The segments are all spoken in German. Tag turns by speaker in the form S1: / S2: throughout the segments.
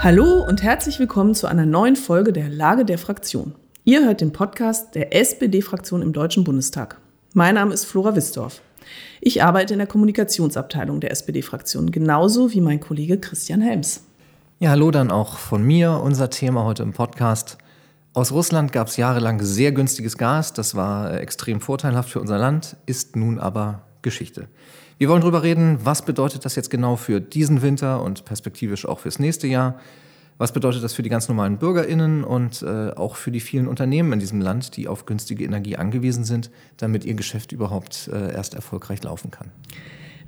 S1: Hallo und herzlich willkommen zu einer neuen Folge der Lage der Fraktion. Ihr hört den Podcast der SPD-Fraktion im Deutschen Bundestag. Mein Name ist Flora Wissdorf. Ich arbeite in der Kommunikationsabteilung der SPD-Fraktion, genauso wie mein Kollege Christian Helms.
S2: Ja, hallo dann auch von mir. Unser Thema heute im Podcast. Aus Russland gab es jahrelang sehr günstiges Gas. Das war äh, extrem vorteilhaft für unser Land, ist nun aber Geschichte. Wir wollen darüber reden, was bedeutet das jetzt genau für diesen Winter und perspektivisch auch fürs nächste Jahr. Was bedeutet das für die ganz normalen BürgerInnen und äh, auch für die vielen Unternehmen in diesem Land, die auf günstige Energie angewiesen sind, damit ihr Geschäft überhaupt äh, erst erfolgreich laufen kann?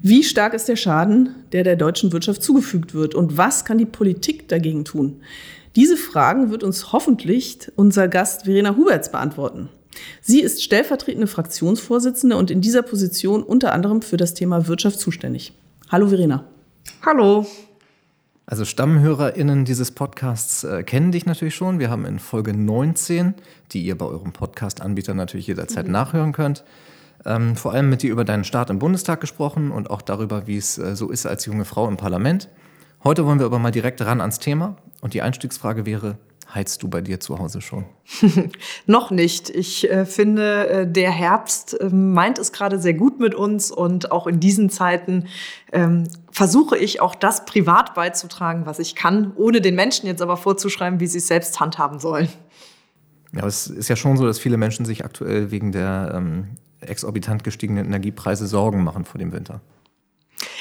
S1: Wie stark ist der Schaden, der der deutschen Wirtschaft zugefügt wird und was kann die Politik dagegen tun? Diese Fragen wird uns hoffentlich unser Gast Verena Huberts beantworten. Sie ist stellvertretende Fraktionsvorsitzende und in dieser Position unter anderem für das Thema Wirtschaft zuständig. Hallo Verena.
S3: Hallo.
S2: Also StammhörerInnen dieses Podcasts äh, kennen dich natürlich schon. Wir haben in Folge 19, die ihr bei eurem Podcast-Anbieter natürlich jederzeit mhm. nachhören könnt, ähm, vor allem mit dir über deinen Start im Bundestag gesprochen und auch darüber, wie es äh, so ist als junge Frau im Parlament. Heute wollen wir aber mal direkt ran ans Thema und die Einstiegsfrage wäre, heizt du bei dir zu Hause schon?
S3: Noch nicht. Ich äh, finde, äh, der Herbst äh, meint es gerade sehr gut mit uns und auch in diesen Zeiten ähm, versuche ich auch das privat beizutragen, was ich kann, ohne den Menschen jetzt aber vorzuschreiben, wie sie es selbst handhaben sollen.
S2: Ja, es ist ja schon so, dass viele Menschen sich aktuell wegen der ähm, exorbitant gestiegenen Energiepreise Sorgen machen vor dem Winter.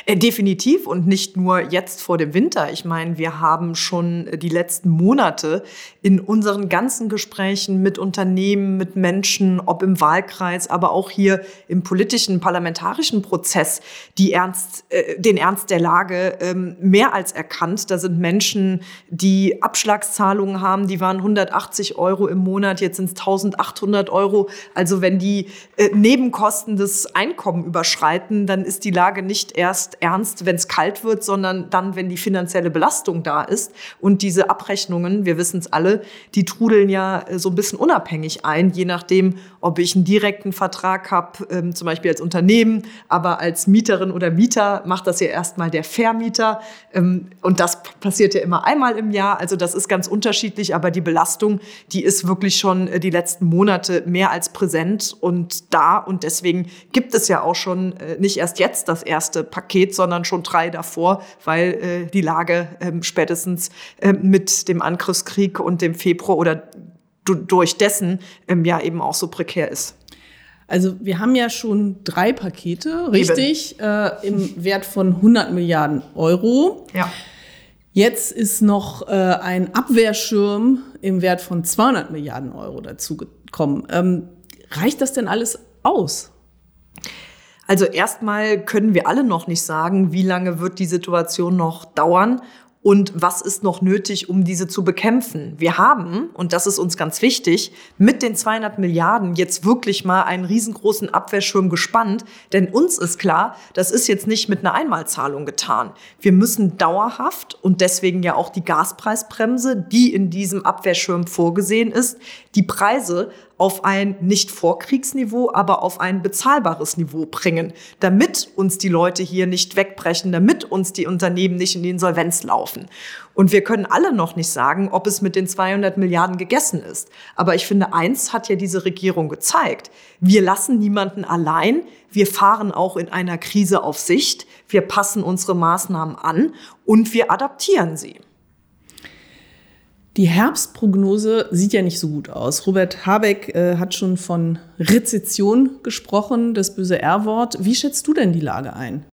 S3: Äh, definitiv und nicht nur jetzt vor dem Winter. Ich meine, wir haben schon die letzten Monate in unseren ganzen Gesprächen mit Unternehmen, mit Menschen, ob im Wahlkreis, aber auch hier im politischen, parlamentarischen Prozess, die Ernst, äh, den Ernst der Lage ähm, mehr als erkannt. Da sind Menschen, die Abschlagszahlungen haben, die waren 180 Euro im Monat, jetzt sind es 1800 Euro. Also wenn die äh, Nebenkosten des Einkommen überschreiten, dann ist die Lage nicht erst ernst, wenn es kalt wird, sondern dann, wenn die finanzielle Belastung da ist. Und diese Abrechnungen, wir wissen es alle, die trudeln ja äh, so ein bisschen unabhängig ein, je nachdem, ob ich einen direkten Vertrag habe, ähm, zum Beispiel als Unternehmen, aber als Mieterin oder Mieter macht das ja erstmal der Vermieter. Ähm, und das passiert ja immer einmal im Jahr. Also das ist ganz unterschiedlich, aber die Belastung, die ist wirklich schon äh, die letzten Monate mehr als präsent und da. Und deswegen gibt es ja auch schon äh, nicht erst jetzt das erste Paket, sondern schon drei davor, weil äh, die Lage äh, spätestens äh, mit dem Angriffskrieg und dem Februar oder durch dessen ähm, ja eben auch so prekär ist.
S1: Also wir haben ja schon drei Pakete, richtig, äh, im Wert von 100 Milliarden Euro.
S3: Ja.
S1: Jetzt ist noch äh, ein Abwehrschirm im Wert von 200 Milliarden Euro dazugekommen. Ähm, reicht das denn alles aus?
S3: Also erstmal können wir alle noch nicht sagen, wie lange wird die Situation noch dauern und was ist noch nötig, um diese zu bekämpfen. Wir haben, und das ist uns ganz wichtig, mit den 200 Milliarden jetzt wirklich mal einen riesengroßen Abwehrschirm gespannt, denn uns ist klar, das ist jetzt nicht mit einer Einmalzahlung getan. Wir müssen dauerhaft und deswegen ja auch die Gaspreisbremse, die in diesem Abwehrschirm vorgesehen ist, die Preise auf ein nicht Vorkriegsniveau, aber auf ein bezahlbares Niveau bringen, damit uns die Leute hier nicht wegbrechen, damit uns die Unternehmen nicht in die Insolvenz laufen. Und wir können alle noch nicht sagen, ob es mit den 200 Milliarden gegessen ist. Aber ich finde, eins hat ja diese Regierung gezeigt. Wir lassen niemanden allein. Wir fahren auch in einer Krise auf Sicht. Wir passen unsere Maßnahmen an und wir adaptieren sie.
S1: Die Herbstprognose sieht ja nicht so gut aus. Robert Habeck äh, hat schon von Rezession gesprochen, das böse R-Wort. Wie schätzt du denn die Lage ein?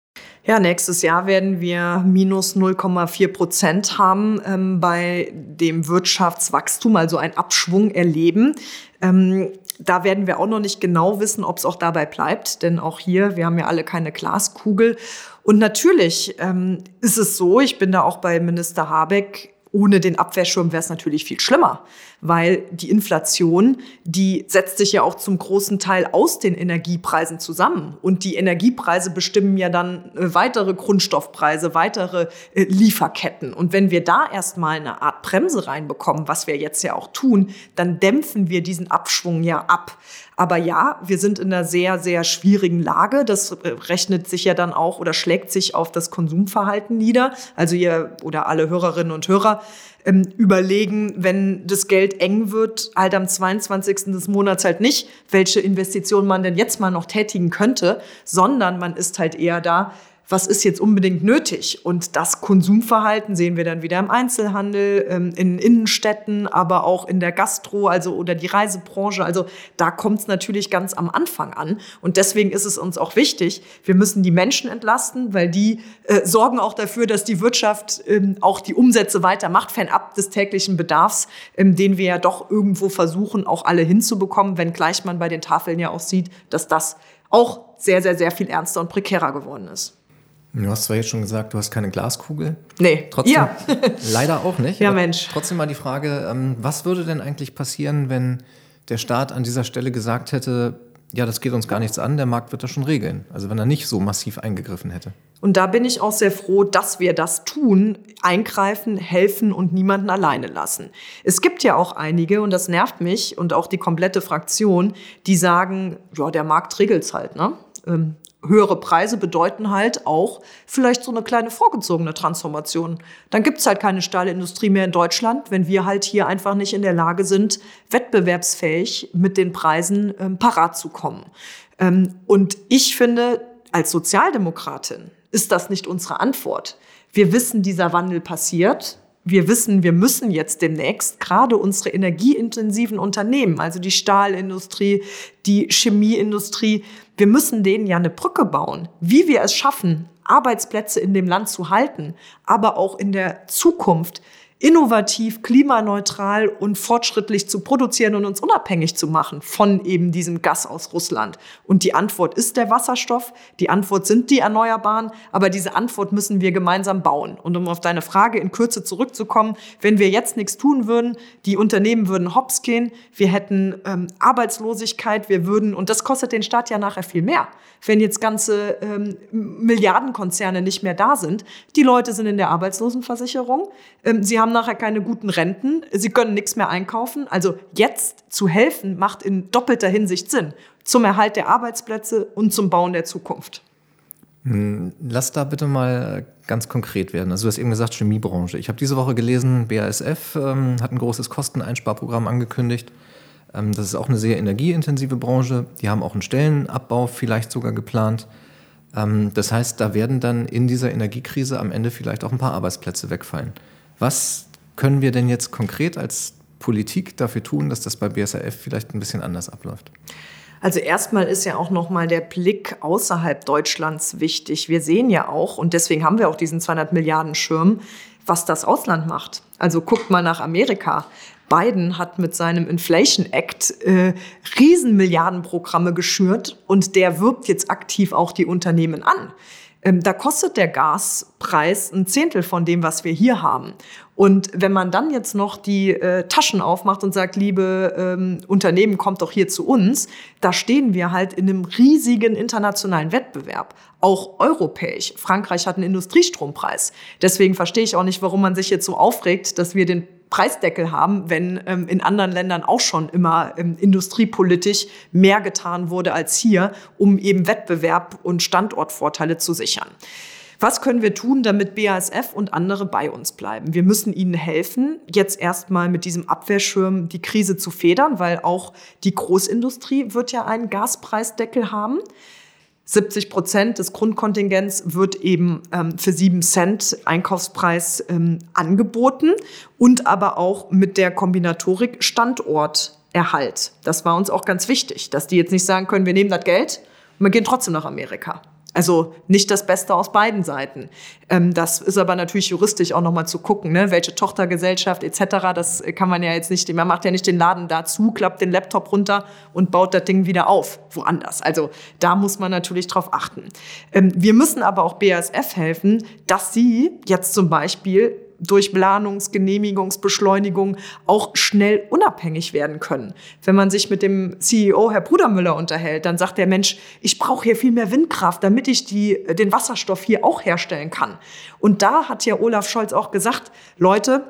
S3: Ja, nächstes Jahr werden wir minus 0,4 Prozent haben ähm, bei dem Wirtschaftswachstum, also ein Abschwung erleben. Ähm, da werden wir auch noch nicht genau wissen, ob es auch dabei bleibt, denn auch hier, wir haben ja alle keine Glaskugel. Und natürlich ähm, ist es so, ich bin da auch bei Minister Habeck ohne den Abwehrschirm wäre es natürlich viel schlimmer, weil die Inflation, die setzt sich ja auch zum großen Teil aus den Energiepreisen zusammen. Und die Energiepreise bestimmen ja dann äh, weitere Grundstoffpreise, weitere äh, Lieferketten. Und wenn wir da erstmal eine Art Bremse reinbekommen, was wir jetzt ja auch tun, dann dämpfen wir diesen Abschwung ja ab. Aber ja, wir sind in einer sehr, sehr schwierigen Lage. Das äh, rechnet sich ja dann auch oder schlägt sich auf das Konsumverhalten nieder. Also ihr oder alle Hörerinnen und Hörer ähm, überlegen, wenn das Geld eng wird, halt am 22. des Monats halt nicht, welche Investitionen man denn jetzt mal noch tätigen könnte, sondern man ist halt eher da, was ist jetzt unbedingt nötig? Und das Konsumverhalten sehen wir dann wieder im Einzelhandel, ähm, in Innenstädten, aber auch in der Gastro, also oder die Reisebranche. Also da kommt es natürlich ganz am Anfang an. Und deswegen ist es uns auch wichtig, wir müssen die Menschen entlasten, weil die äh, sorgen auch dafür, dass die Wirtschaft ähm, auch die Umsätze weitermacht, fernab des täglichen Bedarfs, ähm, den wir ja doch irgendwo versuchen, auch alle hinzubekommen, wenngleich man bei den Tafeln ja auch sieht, dass das auch sehr, sehr, sehr viel ernster und prekärer geworden ist.
S2: Du hast zwar jetzt schon gesagt, du hast keine Glaskugel.
S3: Nee.
S2: Trotzdem,
S3: ja.
S2: leider auch nicht.
S3: Ja, Mensch.
S2: Trotzdem mal die Frage, ähm, was würde denn eigentlich passieren, wenn der Staat an dieser Stelle gesagt hätte, ja, das geht uns gar nichts an, der Markt wird das schon regeln. Also wenn er nicht so massiv eingegriffen hätte.
S3: Und da bin ich auch sehr froh, dass wir das tun, eingreifen, helfen und niemanden alleine lassen. Es gibt ja auch einige, und das nervt mich und auch die komplette Fraktion, die sagen, ja, der Markt regelt's halt, ne? Ähm, höhere Preise bedeuten halt auch vielleicht so eine kleine vorgezogene Transformation. Dann gibt's halt keine Stahlindustrie mehr in Deutschland, wenn wir halt hier einfach nicht in der Lage sind, wettbewerbsfähig mit den Preisen ähm, parat zu kommen. Ähm, und ich finde, als Sozialdemokratin ist das nicht unsere Antwort. Wir wissen, dieser Wandel passiert wir wissen, wir müssen jetzt demnächst gerade unsere energieintensiven Unternehmen, also die Stahlindustrie, die Chemieindustrie, wir müssen denen ja eine Brücke bauen. Wie wir es schaffen, Arbeitsplätze in dem Land zu halten, aber auch in der Zukunft innovativ, klimaneutral und fortschrittlich zu produzieren und uns unabhängig zu machen von eben diesem Gas aus Russland. Und die Antwort ist der Wasserstoff, die Antwort sind die Erneuerbaren, aber diese Antwort müssen wir gemeinsam bauen. Und um auf deine Frage in Kürze zurückzukommen, wenn wir jetzt nichts tun würden, die Unternehmen würden hops gehen, wir hätten ähm, Arbeitslosigkeit, wir würden, und das kostet den Staat ja nachher viel mehr, wenn jetzt ganze ähm, Milliardenkonzerne nicht mehr da sind. Die Leute sind in der Arbeitslosenversicherung, ähm, sie haben haben nachher keine guten Renten, sie können nichts mehr einkaufen. Also jetzt zu helfen macht in doppelter Hinsicht Sinn. Zum Erhalt der Arbeitsplätze und zum Bauen der Zukunft.
S2: Hm, lass da bitte mal ganz konkret werden. Also du hast eben gesagt, Chemiebranche. Ich habe diese Woche gelesen, BASF ähm, hat ein großes Kosteneinsparprogramm angekündigt. Ähm, das ist auch eine sehr energieintensive Branche. Die haben auch einen Stellenabbau vielleicht sogar geplant. Ähm, das heißt, da werden dann in dieser Energiekrise am Ende vielleicht auch ein paar Arbeitsplätze wegfallen. Was können wir denn jetzt konkret als Politik dafür tun, dass das bei BSAF vielleicht ein bisschen anders abläuft?
S3: Also erstmal ist ja auch noch mal der Blick außerhalb Deutschlands wichtig. Wir sehen ja auch und deswegen haben wir auch diesen 200 Milliarden Schirm, was das Ausland macht. Also guckt mal nach Amerika. Biden hat mit seinem Inflation Act äh, Riesenmilliardenprogramme geschürt und der wirbt jetzt aktiv auch die Unternehmen an. Ähm, da kostet der Gaspreis ein Zehntel von dem, was wir hier haben. Und wenn man dann jetzt noch die äh, Taschen aufmacht und sagt, liebe ähm, Unternehmen, kommt doch hier zu uns, da stehen wir halt in einem riesigen internationalen Wettbewerb, auch europäisch. Frankreich hat einen Industriestrompreis. Deswegen verstehe ich auch nicht, warum man sich jetzt so aufregt, dass wir den Preisdeckel haben, wenn ähm, in anderen Ländern auch schon immer ähm, industriepolitisch mehr getan wurde als hier, um eben Wettbewerb und Standortvorteile zu sichern. Was können wir tun, damit BASF und andere bei uns bleiben? Wir müssen ihnen helfen, jetzt erstmal mit diesem Abwehrschirm die Krise zu federn, weil auch die Großindustrie wird ja einen Gaspreisdeckel haben. 70 Prozent des Grundkontingents wird eben ähm, für sieben Cent Einkaufspreis ähm, angeboten und aber auch mit der Kombinatorik Standorterhalt. Das war uns auch ganz wichtig, dass die jetzt nicht sagen können, wir nehmen das Geld und wir gehen trotzdem nach Amerika. Also nicht das Beste aus beiden Seiten. Ähm, das ist aber natürlich juristisch auch nochmal zu gucken, ne? welche Tochtergesellschaft etc. Das kann man ja jetzt nicht, man macht ja nicht den Laden dazu, klappt den Laptop runter und baut das Ding wieder auf, woanders. Also da muss man natürlich drauf achten. Ähm, wir müssen aber auch BASF helfen, dass sie jetzt zum Beispiel durch Planungs-, Genehmigungsbeschleunigung auch schnell unabhängig werden können. Wenn man sich mit dem CEO, Herr Brudermüller, unterhält, dann sagt der Mensch, ich brauche hier viel mehr Windkraft, damit ich die, den Wasserstoff hier auch herstellen kann. Und da hat ja Olaf Scholz auch gesagt, Leute,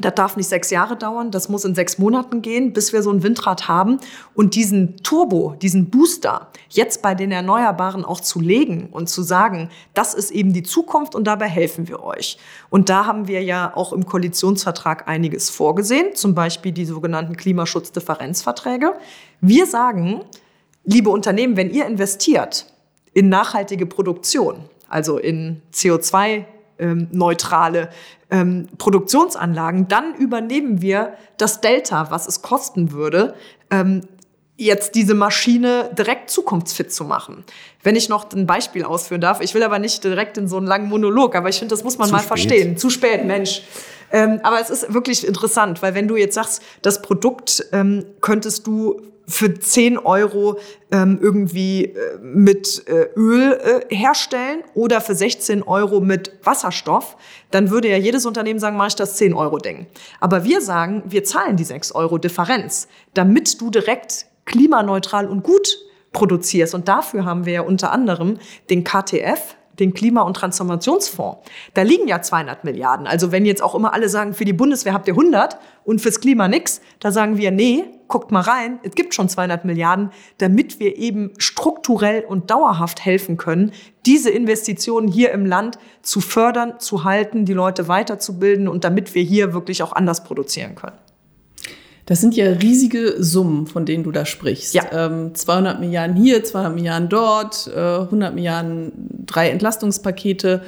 S3: Das darf nicht sechs Jahre dauern, das muss in sechs Monaten gehen, bis wir so ein Windrad haben. Und diesen Turbo, diesen Booster jetzt bei den Erneuerbaren auch zu legen und zu sagen, das ist eben die Zukunft und dabei helfen wir euch. Und da haben wir ja auch im Koalitionsvertrag einiges vorgesehen, zum Beispiel die sogenannten Klimaschutzdifferenzverträge. Wir sagen, liebe Unternehmen, wenn ihr investiert in nachhaltige Produktion, also in CO2 ähm, neutrale ähm, Produktionsanlagen, dann übernehmen wir das Delta, was es kosten würde, ähm, jetzt diese Maschine direkt zukunftsfit zu machen. Wenn ich noch ein Beispiel ausführen darf, ich will aber nicht direkt in so einen langen Monolog, aber ich finde, das muss man Zu mal spät. verstehen. Zu spät, Mensch. Ähm, aber es ist wirklich interessant, weil wenn du jetzt sagst, das Produkt ähm, könntest du für 10 Euro ähm, irgendwie äh, mit äh, Öl äh, herstellen oder für 16 Euro mit Wasserstoff, dann würde ja jedes Unternehmen sagen, mache ich das 10 Euro Ding. Aber wir sagen, wir zahlen die 6 Euro Differenz, damit du direkt klimaneutral und gut produzierst. Und dafür haben wir ja unter anderem den KTF, den Klima- und Transformationsfonds. Da liegen ja 200 Milliarden. Also wenn jetzt auch immer alle sagen, für die Bundeswehr habt ihr 100 und fürs Klima nix, da sagen wir, nee, guckt mal rein, es gibt schon 200 Milliarden, damit wir eben strukturell und dauerhaft helfen können, diese Investitionen hier im Land zu fördern, zu halten, die Leute weiterzubilden und damit wir hier wirklich auch anders produzieren können.
S1: Das sind ja riesige Summen, von denen du da sprichst. Ja. Ähm, 200 Milliarden hier, 200 Milliarden dort, äh, 100 Milliarden, drei Entlastungspakete.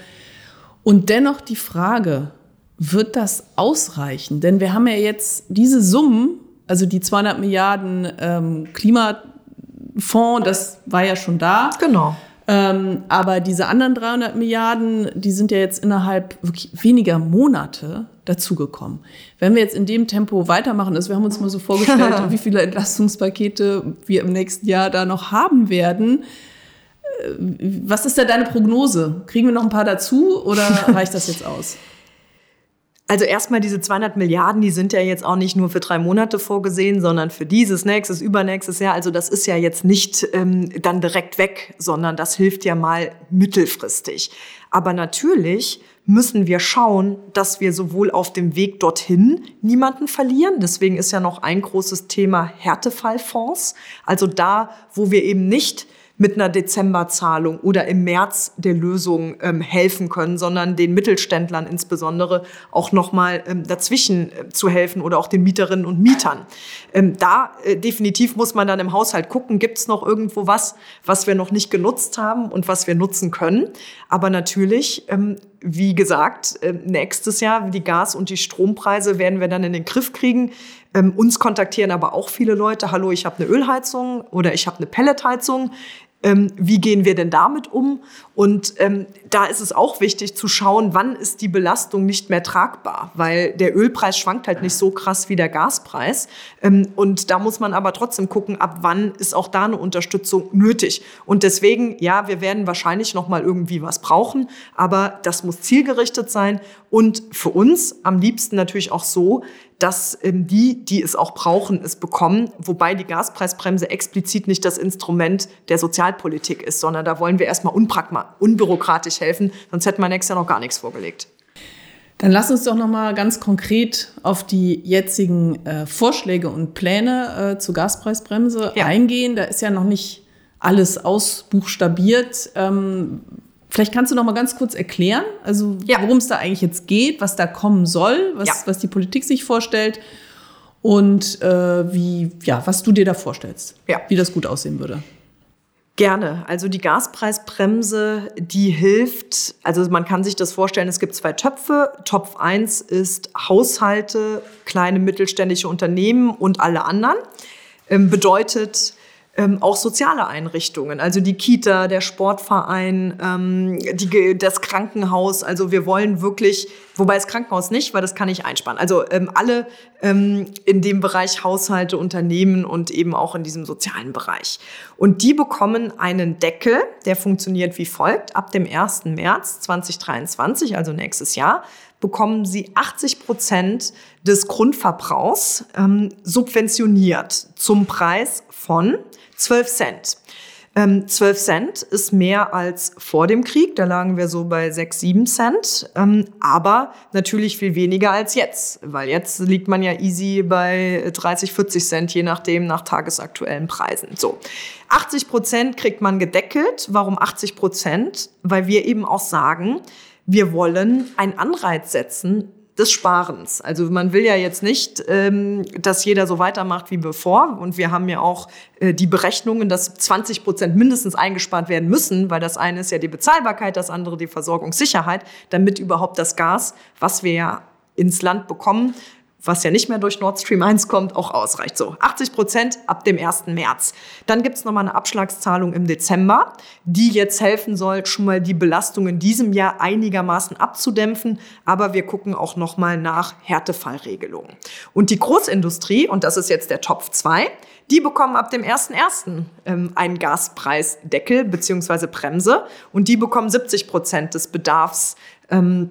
S1: Und dennoch die Frage, wird das ausreichen? Denn wir haben ja jetzt diese Summen, also die 200 Milliarden ähm, Klimafonds, das war ja schon da.
S3: Genau.
S1: Ähm, aber diese anderen 300 Milliarden, die sind ja jetzt innerhalb weniger Monate dazugekommen. Wenn wir jetzt in dem Tempo weitermachen, also wir haben uns mal so vorgestellt, wie viele Entlastungspakete wir im nächsten Jahr da noch haben werden. Äh, was ist da deine Prognose? Kriegen wir noch ein paar dazu oder reicht das jetzt aus?
S3: Also erstmal diese 200 Milliarden, die sind ja jetzt auch nicht nur für drei Monate vorgesehen, sondern für dieses, nächstes, übernächstes Jahr. Also das ist ja jetzt nicht ähm, dann direkt weg, sondern das hilft ja mal mittelfristig. Aber natürlich müssen wir schauen, dass wir sowohl auf dem Weg dorthin niemanden verlieren. Deswegen ist ja noch ein großes Thema Härtefallfonds. Also da, wo wir eben nicht mit einer Dezemberzahlung oder im März der Lösung ähm, helfen können, sondern den Mittelständlern insbesondere auch nochmal ähm, dazwischen äh, zu helfen oder auch den Mieterinnen und Mietern. Ähm, da äh, definitiv muss man dann im Haushalt gucken, gibt es noch irgendwo was, was wir noch nicht genutzt haben und was wir nutzen können. Aber natürlich ähm, wie gesagt, ähm, nächstes Jahr die Gas- und die Strompreise werden wir dann in den Griff kriegen. Ähm, uns kontaktieren aber auch viele Leute, hallo, ich habe eine Ölheizung oder ich habe eine Pelletheizung. Ähm, wie gehen wir denn damit um? Und ähm, da ist es auch wichtig zu schauen, wann ist die Belastung nicht mehr tragbar, weil der Ölpreis schwankt halt nicht so krass wie der Gaspreis. Ähm, und da muss man aber trotzdem gucken, ab wann ist auch da eine Unterstützung nötig. Und deswegen, ja, wir werden wahrscheinlich noch mal irgendwie was brauchen, aber das muss zielgerichtet sein und für uns am liebsten natürlich auch so, dass ähm, die, die es auch brauchen, es bekommen. Wobei die Gaspreisbremse explizit nicht das Instrument der Sozialpolitik ist, sondern da wollen wir erstmal unbürokratisch helfen, sonst hätten wir nächstes Jahr noch gar nichts vorgelegt.
S1: Dann lass uns doch noch mal ganz konkret auf die jetzigen äh, Vorschläge und Pläne äh, zur Gaspreisbremse ja. eingehen. Da ist ja noch nicht alles ausbuchstabiert. Ähm, Vielleicht kannst du noch mal ganz kurz erklären, also ja. worum es da eigentlich jetzt geht, was da kommen soll, was, ja. was die Politik sich vorstellt und äh, wie, ja, was du dir da vorstellst, ja. wie das gut aussehen würde.
S3: Gerne. Also die Gaspreisbremse, die hilft, also man kann sich das vorstellen, es gibt zwei Töpfe. Topf 1 ist Haushalte, kleine mittelständische Unternehmen und alle anderen. Ähm, bedeutet, ähm, auch soziale Einrichtungen, also die Kita, der Sportverein, ähm, die, das Krankenhaus. Also wir wollen wirklich, wobei das Krankenhaus nicht, weil das kann ich einsparen. Also ähm, alle ähm, in dem Bereich Haushalte, Unternehmen und eben auch in diesem sozialen Bereich. Und die bekommen einen Deckel, der funktioniert wie folgt. Ab dem 1. März 2023, also nächstes Jahr, bekommen sie 80 Prozent des Grundverbrauchs ähm, subventioniert zum Preis von 12 Cent. Ähm, 12 Cent ist mehr als vor dem Krieg. Da lagen wir so bei 6, 7 Cent. Ähm, aber natürlich viel weniger als jetzt. Weil jetzt liegt man ja easy bei 30, 40 Cent, je nachdem, nach tagesaktuellen Preisen. So. 80 Prozent kriegt man gedeckelt. Warum 80 Prozent? Weil wir eben auch sagen, wir wollen einen Anreiz setzen, des Sparens. Also man will ja jetzt nicht, ähm, dass jeder so weitermacht wie bevor. Und wir haben ja auch äh, die Berechnungen, dass 20 Prozent mindestens eingespart werden müssen, weil das eine ist ja die Bezahlbarkeit, das andere die Versorgungssicherheit, damit überhaupt das Gas, was wir ja ins Land bekommen, was ja nicht mehr durch Nord Stream 1 kommt, auch ausreicht. So, 80 Prozent ab dem 1. März. Dann gibt's noch mal eine Abschlagszahlung im Dezember, die jetzt helfen soll, schon mal die Belastung in diesem Jahr einigermaßen abzudämpfen. Aber wir gucken auch noch mal nach Härtefallregelungen. Und die Großindustrie, und das ist jetzt der Topf 2, die bekommen ab dem 1.1. Ähm, einen Gaspreisdeckel beziehungsweise Bremse und die bekommen 70 Prozent des Bedarfs ähm,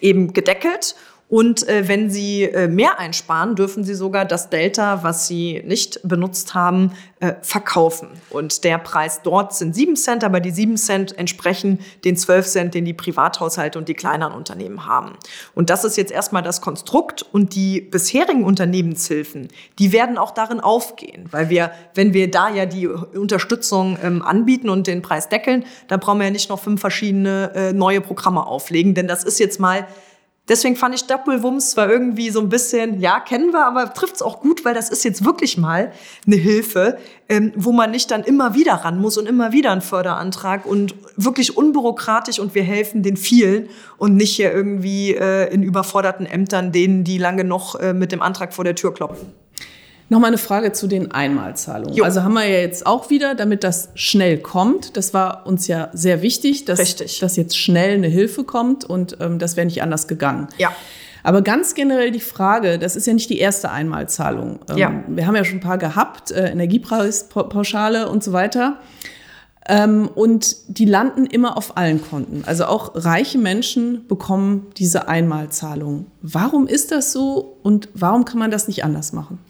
S3: eben gedeckelt. Und äh, wenn Sie äh, mehr einsparen, dürfen Sie sogar das Delta, was Sie nicht benutzt haben, äh, verkaufen. Und der Preis dort sind 7 Cent, aber die 7 Cent entsprechen den 12 Cent, den die Privathaushalte und die kleineren Unternehmen haben. Und das ist jetzt erstmal das Konstrukt. Und die bisherigen Unternehmenshilfen, die werden auch darin aufgehen. Weil wir, wenn wir da ja die Unterstützung ähm, anbieten und den Preis deckeln, da brauchen wir ja nicht noch fünf verschiedene äh, neue Programme auflegen. Denn das ist jetzt mal Deswegen fand ich Doppelwumms zwar irgendwie so ein bisschen, ja, kennen wir, aber trifft's auch gut, weil das ist jetzt wirklich mal eine Hilfe, ähm, wo man nicht dann immer wieder ran muss und immer wieder einen Förderantrag und wirklich unbürokratisch und wir helfen den vielen und nicht hier irgendwie äh, in überforderten Ämtern denen, die lange noch äh, mit dem Antrag vor der Tür klopfen.
S1: Nochmal eine Frage zu den Einmalzahlungen. Jo. Also haben wir ja jetzt auch wieder, damit das schnell kommt. Das war uns ja sehr wichtig, dass, Richtig. dass jetzt schnell eine Hilfe kommt und ähm, das wäre nicht anders gegangen.
S3: Ja.
S1: Aber ganz generell die Frage, das ist ja nicht die erste Einmalzahlung. Ähm, ja. Wir haben ja schon ein paar gehabt, äh, Energiepreispauschale und so weiter. Ähm, und die landen immer auf allen Konten. Also auch reiche Menschen bekommen diese Einmalzahlung. Warum ist das so und warum kann man das nicht anders machen?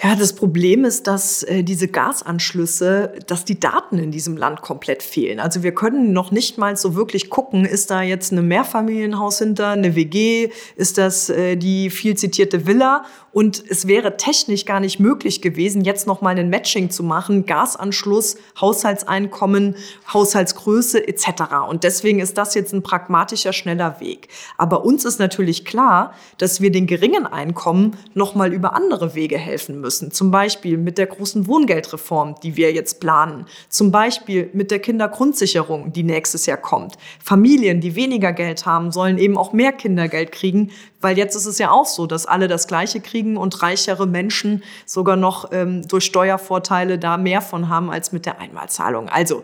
S3: Ja, das Problem ist, dass äh, diese Gasanschlüsse, dass die Daten in diesem Land komplett fehlen. Also wir können noch nicht mal so wirklich gucken, ist da jetzt ein Mehrfamilienhaus hinter, eine WG, ist das äh, die viel zitierte Villa und es wäre technisch gar nicht möglich gewesen, jetzt noch mal ein Matching zu machen, Gasanschluss, Haushaltseinkommen, Haushaltsgröße etc. Und deswegen ist das jetzt ein pragmatischer, schneller Weg. Aber uns ist natürlich klar, dass wir den geringen Einkommen noch mal über andere Wege helfen müssen. Zum Beispiel mit der großen Wohngeldreform, die wir jetzt planen. Zum Beispiel mit der Kindergrundsicherung, die nächstes Jahr kommt. Familien, die weniger Geld haben, sollen eben auch mehr Kindergeld kriegen, weil jetzt ist es ja auch so, dass alle das Gleiche kriegen und reichere Menschen sogar noch ähm, durch Steuervorteile da mehr von haben als mit der Einmalzahlung. Also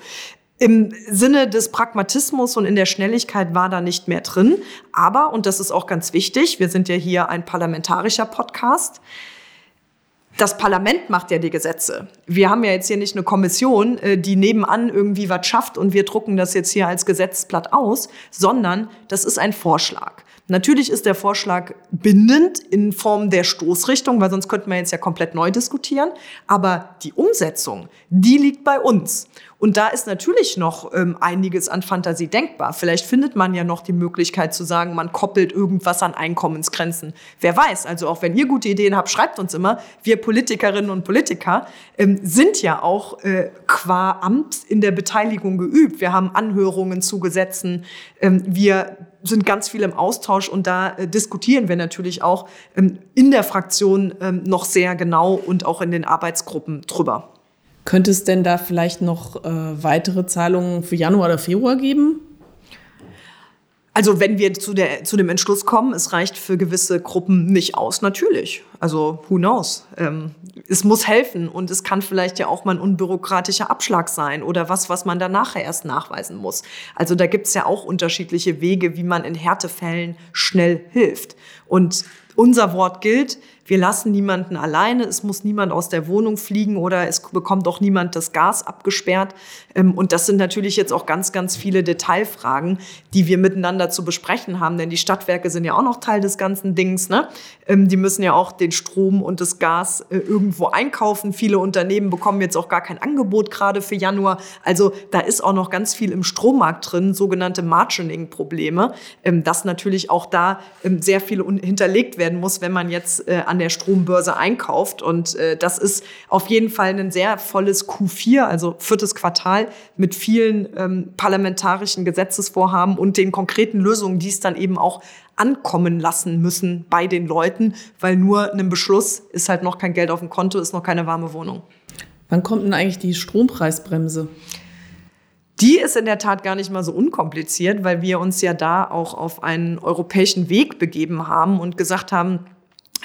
S3: im Sinne des Pragmatismus und in der Schnelligkeit war da nicht mehr drin. Aber, und das ist auch ganz wichtig, wir sind ja hier ein parlamentarischer Podcast, das Parlament macht ja die Gesetze. Wir haben ja jetzt hier nicht eine Kommission, äh, die nebenan irgendwie was schafft und wir drucken das jetzt hier als Gesetzblatt aus, sondern das ist ein Vorschlag. Natürlich ist der Vorschlag bindend in Form der Stoßrichtung, weil sonst könnten wir jetzt ja komplett neu diskutieren. Aber die Umsetzung, die liegt bei uns. Und da ist natürlich noch ähm, einiges an Fantasie denkbar. Vielleicht findet man ja noch die Möglichkeit zu sagen, man koppelt irgendwas an Einkommensgrenzen. Wer weiß, also auch wenn ihr gute Ideen habt, schreibt uns immer. Wir Politikerinnen und Politiker ähm, sind ja auch äh, qua Amt in der Beteiligung geübt. Wir haben Anhörungen zu Gesetzen. Ähm, wir sind ganz viel im Austausch und da äh, diskutieren wir natürlich auch ähm, in der Fraktion ähm, noch sehr genau und auch in den Arbeitsgruppen drüber.
S1: Könnte es denn da vielleicht noch äh, weitere Zahlungen für Januar oder Februar geben?
S3: Also wenn wir zu, der, zu dem Entschluss kommen, es reicht für gewisse Gruppen nicht aus, natürlich. Also who knows? Ähm, es muss helfen und es kann vielleicht ja auch mal ein unbürokratischer Abschlag sein oder was, was man dann nachher erst nachweisen muss. Also da gibt es ja auch unterschiedliche Wege, wie man in Härtefällen schnell hilft. Und unser Wort gilt, wir lassen niemanden alleine, es muss niemand aus der Wohnung fliegen oder es bekommt auch niemand das Gas abgesperrt. Ähm, und das sind natürlich jetzt auch ganz, ganz viele Detailfragen, die wir miteinander zu besprechen haben, denn die Stadtwerke sind ja auch noch Teil des ganzen Dings. Ne? Ähm, die müssen ja auch den Strom und das Gas äh, irgendwo einkaufen. Viele Unternehmen bekommen jetzt auch gar kein Angebot gerade für Januar. Also da ist auch noch ganz viel im Strommarkt drin, sogenannte Margining-Probleme, ähm, dass natürlich auch da sehr viel hinterlegt werden muss, wenn man jetzt äh, an der Strombörse einkauft. Und äh, das ist auf jeden Fall ein sehr volles Q4, also viertes Quartal mit vielen ähm, parlamentarischen Gesetzesvorhaben und den konkreten Lösungen, die es dann eben auch ankommen lassen müssen bei den Leuten, weil nur ein Beschluss ist halt noch kein Geld auf dem Konto, ist noch keine warme Wohnung.
S1: Wann kommt denn eigentlich die Strompreisbremse?
S3: Die ist in der Tat gar nicht mal so unkompliziert, weil wir uns ja da auch auf einen europäischen Weg begeben haben und gesagt haben,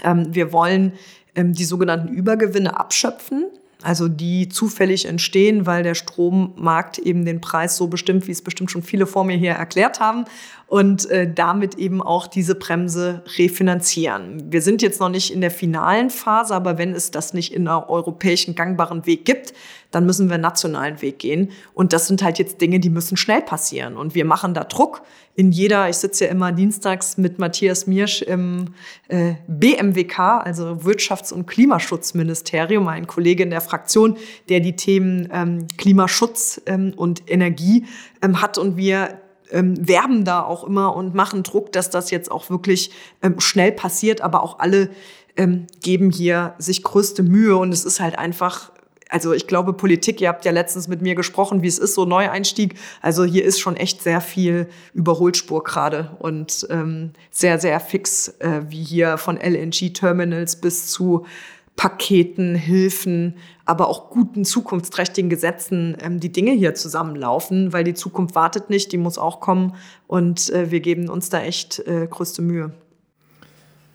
S3: wir wollen ähm, die sogenannten Übergewinne abschöpfen also die zufällig entstehen, weil der Strommarkt eben den Preis so bestimmt, wie es bestimmt schon viele vor mir hier erklärt haben und äh, damit eben auch diese Bremse refinanzieren. Wir sind jetzt noch nicht in der finalen Phase, aber wenn es das nicht in einer europäischen gangbaren Weg gibt, dann müssen wir einen nationalen Weg gehen. Und das sind halt jetzt Dinge, die müssen schnell passieren. Und wir machen da Druck in jeder, ich sitze ja immer dienstags mit Matthias Miersch im äh, BMWK, also Wirtschafts- und Klimaschutzministerium, ein Kollege in der Fraktion, der die Themen ähm, Klimaschutz ähm, und Energie ähm, hat. Und wir ähm, werben da auch immer und machen Druck, dass das jetzt auch wirklich ähm, schnell passiert, aber auch alle ähm, geben hier sich größte Mühe und es ist halt einfach also ich glaube, Politik, ihr habt ja letztens mit mir gesprochen, wie es ist, so Neueinstieg. Also hier ist schon echt sehr viel Überholspur gerade und ähm, sehr, sehr fix, äh, wie hier von LNG-Terminals bis zu Paketen, Hilfen, aber auch guten zukunftsträchtigen Gesetzen ähm, die Dinge hier zusammenlaufen, weil die Zukunft wartet nicht, die muss auch kommen und äh, wir geben uns da echt äh, größte Mühe.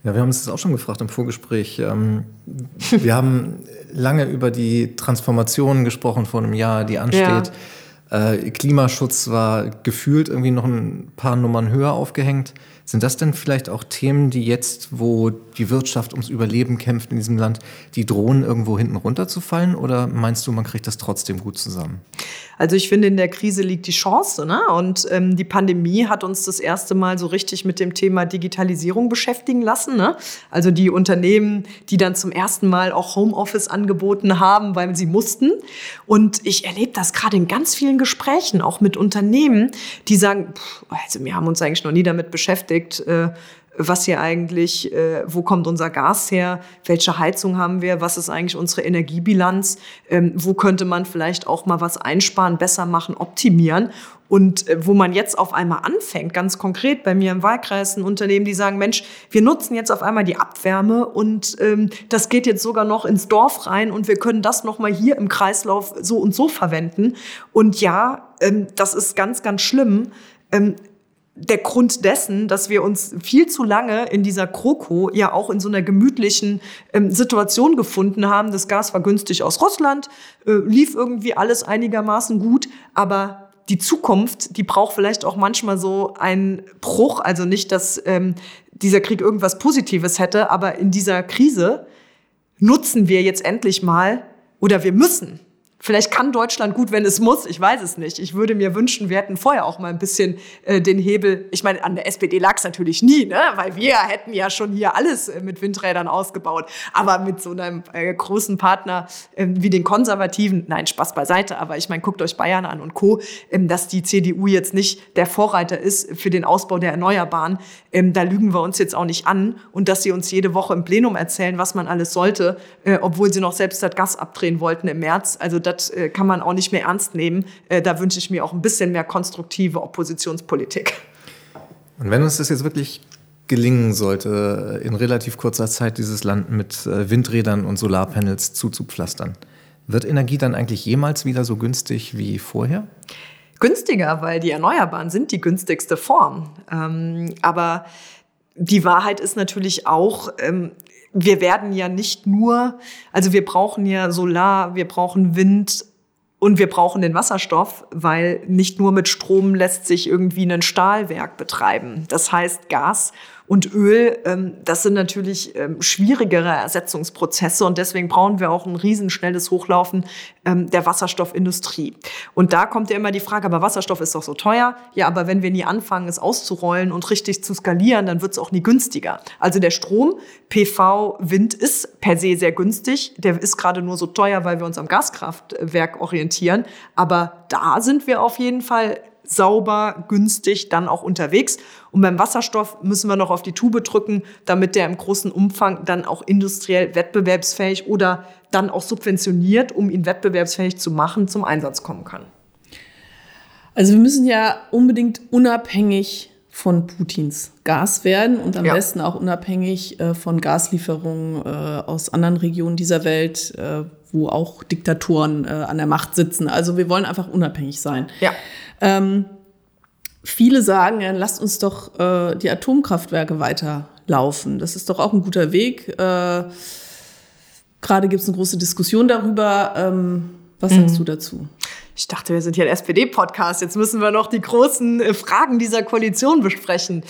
S2: Ja, wir haben uns das auch schon gefragt im Vorgespräch. Ähm, wir haben lange über die Transformation gesprochen vor einem Jahr, die ansteht. Ja. Äh, Klimaschutz war gefühlt irgendwie noch ein paar Nummern höher aufgehängt. Sind das denn vielleicht auch Themen, die jetzt, wo die Wirtschaft ums Überleben kämpft in diesem Land, die drohen irgendwo hinten runterzufallen? Oder meinst du, man kriegt das trotzdem gut zusammen?
S3: Also ich finde, in der Krise liegt die Chance. Ne? Und ähm, die Pandemie hat uns das erste Mal so richtig mit dem Thema Digitalisierung beschäftigen lassen. Ne? Also die Unternehmen, die dann zum ersten Mal auch Homeoffice angeboten haben, weil sie mussten. Und ich erlebe das gerade in ganz vielen Gesprächen, auch mit Unternehmen, die sagen, pff, also wir haben uns eigentlich noch nie damit beschäftigt, überlegt, äh, was hier eigentlich, äh, wo kommt unser Gas her, welche Heizung haben wir, was ist eigentlich unsere Energiebilanz, ähm, wo könnte man vielleicht auch mal was einsparen, besser machen, optimieren. Und äh, wo man jetzt auf einmal anfängt, ganz konkret bei mir im Wahlkreis ein Unternehmen, die sagen, Mensch, wir nutzen jetzt auf einmal die Abwärme und ähm, das geht jetzt sogar noch ins Dorf rein und wir können das nochmal hier im Kreislauf so und so verwenden. Und ja, ähm, das ist ganz, ganz schlimm. Der Grund dessen, dass wir uns viel zu lange in dieser Kroko ja auch in so einer gemütlichen ähm, Situation gefunden haben. Das Gas war günstig aus Russland, äh, lief irgendwie alles einigermaßen gut, aber die Zukunft, die braucht vielleicht auch manchmal so einen Bruch. Also nicht, dass ähm, dieser Krieg irgendwas Positives hätte, aber in dieser Krise nutzen wir jetzt endlich mal oder wir müssen Vielleicht kann Deutschland gut, wenn es muss. Ich weiß es nicht. Ich würde mir wünschen, wir hätten vorher auch mal ein bisschen äh, den Hebel. Ich meine, an der SPD lag es natürlich nie, ne? weil wir hätten ja schon hier alles äh, mit Windrädern ausgebaut. Aber mit so einem äh, großen Partner äh, wie den Konservativen, nein, Spaß beiseite. Aber ich meine, guckt euch Bayern an und Co., ähm, dass die CDU jetzt nicht der Vorreiter ist für den Ausbau der Erneuerbaren. Ähm, da lügen wir uns jetzt auch nicht an. Und dass sie uns jede Woche im Plenum erzählen, was man alles sollte, äh, obwohl sie noch selbst das Gas abdrehen wollten im März. Also das äh, kann man auch nicht mehr ernst nehmen. Äh, da wünsche ich mir auch ein bisschen mehr konstruktive Oppositionspolitik.
S2: Und wenn uns das jetzt wirklich gelingen sollte, in relativ kurzer Zeit dieses Land mit äh, Windrädern und Solarpanels zuzupflastern, wird Energie dann eigentlich jemals wieder so günstig wie vorher?
S3: Günstiger, weil die Erneuerbaren sind die günstigste Form. Ähm, aber die Wahrheit ist natürlich auch, ähm, wir werden ja nicht nur, also wir brauchen ja Solar, wir brauchen Wind und wir brauchen den Wasserstoff, weil nicht nur mit Strom lässt sich irgendwie ein Stahlwerk betreiben. Das heißt, Gas Und Öl, ähm, das sind natürlich ähm, schwierigere Ersetzungsprozesse und deswegen brauchen wir auch ein riesenschnelles Hochlaufen ähm, der Wasserstoffindustrie. Und da kommt ja immer die Frage, aber Wasserstoff ist doch so teuer. Ja, aber wenn wir nie anfangen, es auszurollen und richtig zu skalieren, dann wird es auch nie günstiger. Also der Strom, PV, Wind ist per se sehr günstig. Der ist gerade nur so teuer, weil wir uns am Gaskraftwerk orientieren. Aber da sind wir auf jeden Fall sauber, günstig dann auch unterwegs. Und beim Wasserstoff müssen wir noch auf die Tube drücken, damit der im großen Umfang dann auch industriell wettbewerbsfähig oder dann auch subventioniert, um ihn wettbewerbsfähig zu machen, zum Einsatz kommen kann.
S1: Also wir müssen ja unbedingt unabhängig von Putins Gas werden und am ja. besten auch unabhängig äh, von Gaslieferungen äh, aus anderen Regionen dieser Welt, äh, wo auch Diktatoren äh, an der Macht sitzen. Also wir wollen einfach unabhängig sein.
S3: Ja.
S1: Ähm, viele sagen, ja, lasst uns doch äh, die Atomkraftwerke weiterlaufen. Das ist doch auch ein guter Weg. Äh, Gerade gibt es eine große Diskussion darüber. Ähm, was sagst mhm. du dazu?
S3: Ich dachte, wir sind hier ein SPD-Podcast. Jetzt müssen wir noch die großen äh, Fragen dieser Koalition besprechen.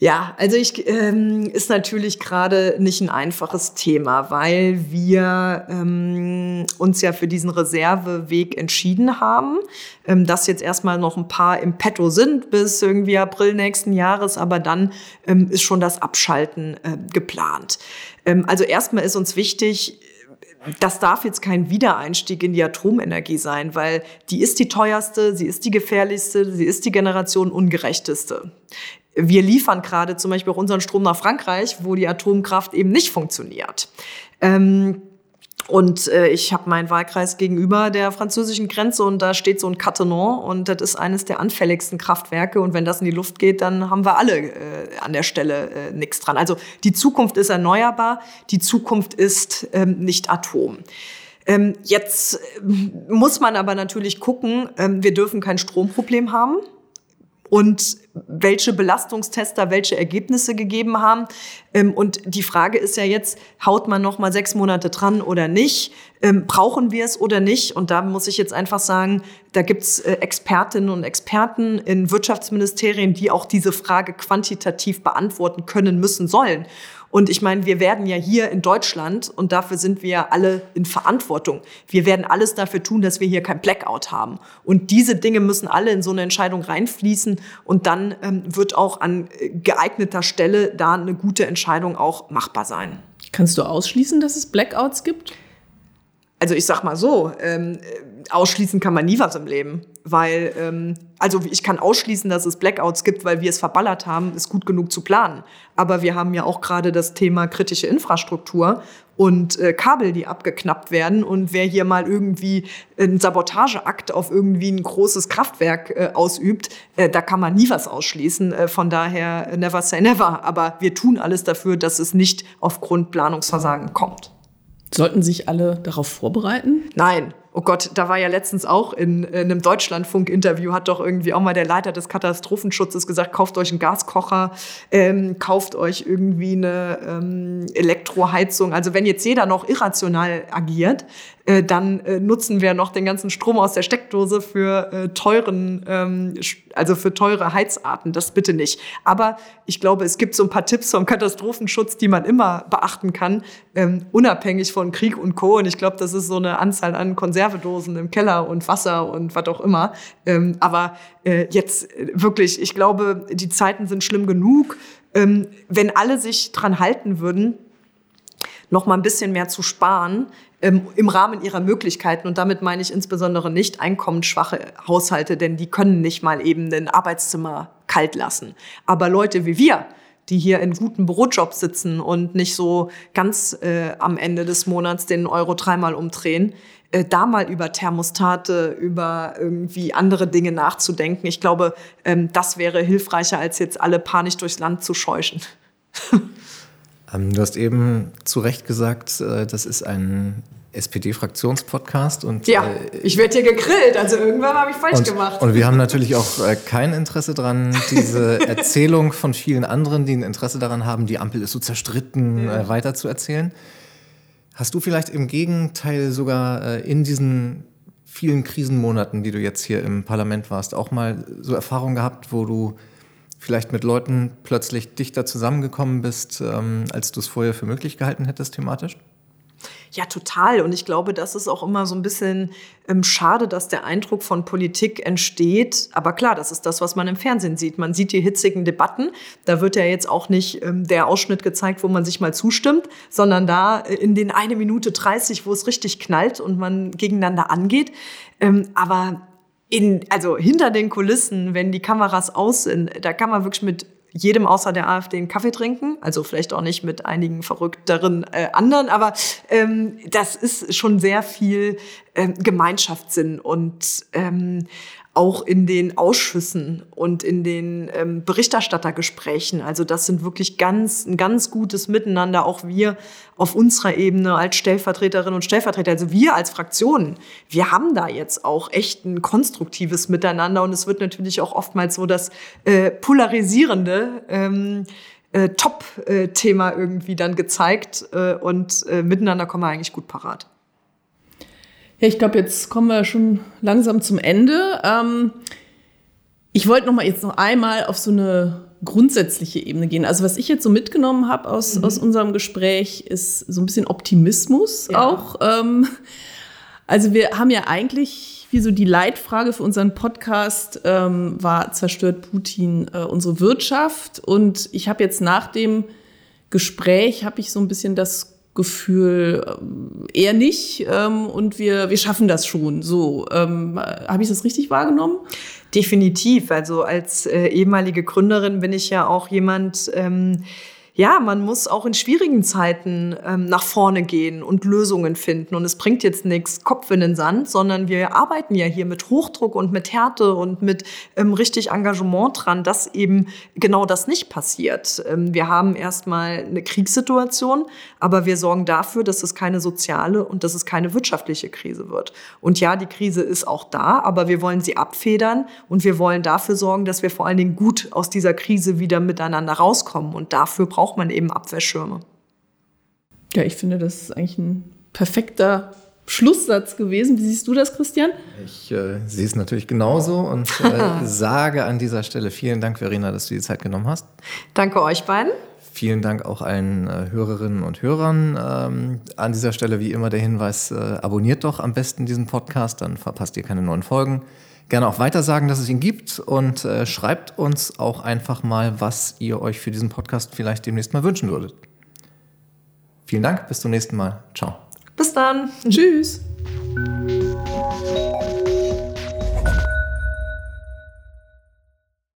S3: Ja, also ich ähm, ist natürlich gerade nicht ein einfaches Thema, weil wir ähm, uns ja für diesen Reserveweg entschieden haben, ähm, dass jetzt erstmal noch ein paar im Petto sind bis irgendwie April nächsten Jahres, aber dann ähm, ist schon das Abschalten äh, geplant. Ähm, also erstmal ist uns wichtig, das darf jetzt kein Wiedereinstieg in die Atomenergie sein, weil die ist die teuerste, sie ist die gefährlichste, sie ist die Generation ungerechteste wir liefern gerade zum Beispiel auch unseren Strom nach Frankreich, wo die Atomkraft eben nicht funktioniert. Ähm, und äh, ich habe meinen Wahlkreis gegenüber der französischen Grenze und da steht so ein Catenon und das ist eines der anfälligsten Kraftwerke. Und wenn das in die Luft geht, dann haben wir alle äh, an der Stelle äh, nichts dran. Also die Zukunft ist erneuerbar, die Zukunft ist ähm, nicht Atom. Ähm, jetzt äh, muss man aber natürlich gucken, ähm, wir dürfen kein Stromproblem haben und welche Belastungstester welche Ergebnisse gegeben haben. Ähm, und die Frage ist ja jetzt, haut man noch mal sechs Monate dran oder nicht? Ähm, brauchen wir es oder nicht? Und da muss ich jetzt einfach sagen, da gibt's äh, Expertinnen und Experten in Wirtschaftsministerien, die auch diese Frage quantitativ beantworten können, müssen, sollen. Und ich meine, wir werden ja hier in Deutschland, und dafür sind wir alle in Verantwortung, wir werden alles dafür tun, dass wir hier kein Blackout haben. Und diese Dinge müssen alle in so eine Entscheidung reinfließen. Und dann ähm, wird auch an äh, geeigneter Stelle da eine gute Entscheidung auch machbar sein.
S1: Kannst du ausschließen, dass es Blackouts gibt?
S3: Also ich sag mal so, ähm, ausschließen kann man nie was im Leben, weil ähm, also ich kann ausschließen, dass es Blackouts gibt, weil wir es verballert haben, ist gut genug zu planen. Aber wir haben ja auch gerade das Thema kritische Infrastruktur und äh, Kabel, die abgeknappt werden. Und wer hier mal irgendwie einen Sabotageakt auf irgendwie ein großes Kraftwerk äh, ausübt, äh, da kann man nie was ausschließen. Äh, von daher never say never. Aber wir tun alles dafür, dass es nicht aufgrund Planungsversagen kommt.
S1: Sollten sich alle darauf vorbereiten?
S3: Nein, Oh Gott, da war ja letztens auch in, in einem Deutschlandfunk-Interview, hat doch irgendwie auch mal der Leiter des Katastrophenschutzes gesagt, kauft euch einen Gaskocher, ähm, kauft euch irgendwie eine ähm, Elektroheizung. Also wenn jetzt jeder noch irrational agiert, äh, dann äh, nutzen wir noch den ganzen Strom aus der Steckdose für äh, teuren, ähm, also für teure Heizarten. Das bitte nicht. Aber ich glaube, es gibt so ein paar Tipps vom Katastrophenschutz, die man immer beachten kann, ähm, unabhängig von Krieg und Co. Und ich glaube, das ist so eine Anzahl an Konservedosen im Keller und Wasser und was auch immer. Ähm, aber äh, jetzt äh, wirklich, ich glaube, die Zeiten sind schlimm genug. Ähm, wenn alle sich dran halten würden, noch mal ein bisschen mehr zu sparen, ähm, im Rahmen ihrer Möglichkeiten. Und damit meine ich insbesondere nicht einkommensschwache Haushalte, denn die können nicht mal eben ein Arbeitszimmer kalt lassen. Aber Leute wie wir, die hier in guten Bürojobs sitzen und nicht so ganz äh, am Ende des Monats den Euro dreimal umdrehen, äh, da mal über Thermostate, über irgendwie andere Dinge nachzudenken. Ich glaube, ähm, das wäre hilfreicher, als jetzt alle panisch durchs Land zu scheuchen.
S2: Ähm, du hast eben zu Recht gesagt, äh, das ist ein SPD-Fraktionspodcast und
S3: ja, äh, ich werde hier gegrillt, also irgendwann habe ich falsch
S2: und,
S3: gemacht.
S2: Und wir haben natürlich auch äh, kein Interesse daran, diese Erzählung von vielen anderen, die ein Interesse daran haben, die Ampel ist so zerstritten, ja. äh, weiter zu erzählen. Hast du vielleicht im Gegenteil sogar äh, in diesen vielen Krisenmonaten, die du jetzt hier im Parlament warst, auch mal so Erfahrungen gehabt, wo du vielleicht mit Leuten plötzlich dichter zusammengekommen bist, ähm, als du es vorher für möglich gehalten hättest thematisch?
S3: Ja, total. Und ich glaube, das ist auch immer so ein bisschen ähm, schade, dass der Eindruck von Politik entsteht. Aber klar, das ist das, was man im Fernsehen sieht. Man sieht die hitzigen Debatten. Da wird ja jetzt auch nicht ähm, der Ausschnitt gezeigt, wo man sich mal zustimmt, sondern da äh, in den eine Minute 30, wo es richtig knallt und man gegeneinander angeht. Ähm, aber in, also hinter den Kulissen, wenn die Kameras aus sind, da kann man wirklich mit jedem außer der AfD einen Kaffee trinken. Also vielleicht auch nicht mit einigen verrückteren äh, anderen, aber ähm, das ist schon sehr viel ähm, Gemeinschaftssinn und ähm, auch in den Ausschüssen und in den ähm, Berichterstattergesprächen. Also das sind wirklich ganz, ein ganz gutes Miteinander, auch wir auf unserer Ebene als Stellvertreterinnen und Stellvertreter, also wir als Fraktionen, wir haben da jetzt auch echt ein konstruktives Miteinander und es wird natürlich auch oftmals so das äh, polarisierende ähm, äh, Top-Thema irgendwie dann gezeigt äh, und äh, miteinander kommen wir eigentlich gut parat.
S1: Ja, ich glaube, jetzt kommen wir schon langsam zum Ende. Ähm, ich wollte noch mal jetzt noch einmal auf so eine grundsätzliche Ebene gehen. Also was ich jetzt so mitgenommen habe aus, mhm. aus unserem Gespräch, ist so ein bisschen Optimismus ja. auch. Ähm, also wir haben ja eigentlich, wie so die Leitfrage für unseren Podcast ähm, war, zerstört Putin äh, unsere Wirtschaft? Und ich habe jetzt nach dem Gespräch, habe ich so ein bisschen das Gefühl, äh, eher nicht. Ähm, und wir, wir schaffen das schon. So, ähm, habe ich das richtig wahrgenommen?
S3: Definitiv. Also als äh, ehemalige Gründerin bin ich ja auch jemand, ähm, ja, man muss auch in schwierigen Zeiten ähm, nach vorne gehen und Lösungen finden. Und es bringt jetzt nichts Kopf in den Sand, sondern wir arbeiten ja hier mit Hochdruck und mit Härte und mit ähm, richtig Engagement dran, dass eben genau das nicht passiert. Ähm, wir haben erstmal eine Kriegssituation, aber wir sorgen dafür, dass es keine soziale und dass es keine wirtschaftliche Krise wird. Und ja, die Krise ist auch da, aber wir wollen sie abfedern und wir wollen dafür sorgen, dass wir vor allen Dingen gut aus dieser Krise wieder miteinander rauskommen. Und dafür brauchen braucht man eben Abwehrschirme.
S1: Ja, ich finde, das ist eigentlich ein perfekter Schlusssatz gewesen. Wie siehst du das, Christian?
S2: Ich äh, sehe es natürlich genauso und äh, sage an dieser Stelle vielen Dank, Verena, dass du die Zeit genommen hast.
S3: Danke euch beiden.
S2: Vielen Dank auch allen äh, Hörerinnen und Hörern. Ähm, an dieser Stelle wie immer der Hinweis, äh, abonniert doch am besten diesen Podcast, dann verpasst ihr keine neuen Folgen gerne auch weiter sagen, dass es ihn gibt und äh, schreibt uns auch einfach mal, was ihr euch für diesen Podcast vielleicht demnächst mal wünschen würdet. Vielen Dank, bis zum nächsten Mal. Ciao.
S3: Bis dann. Tschüss.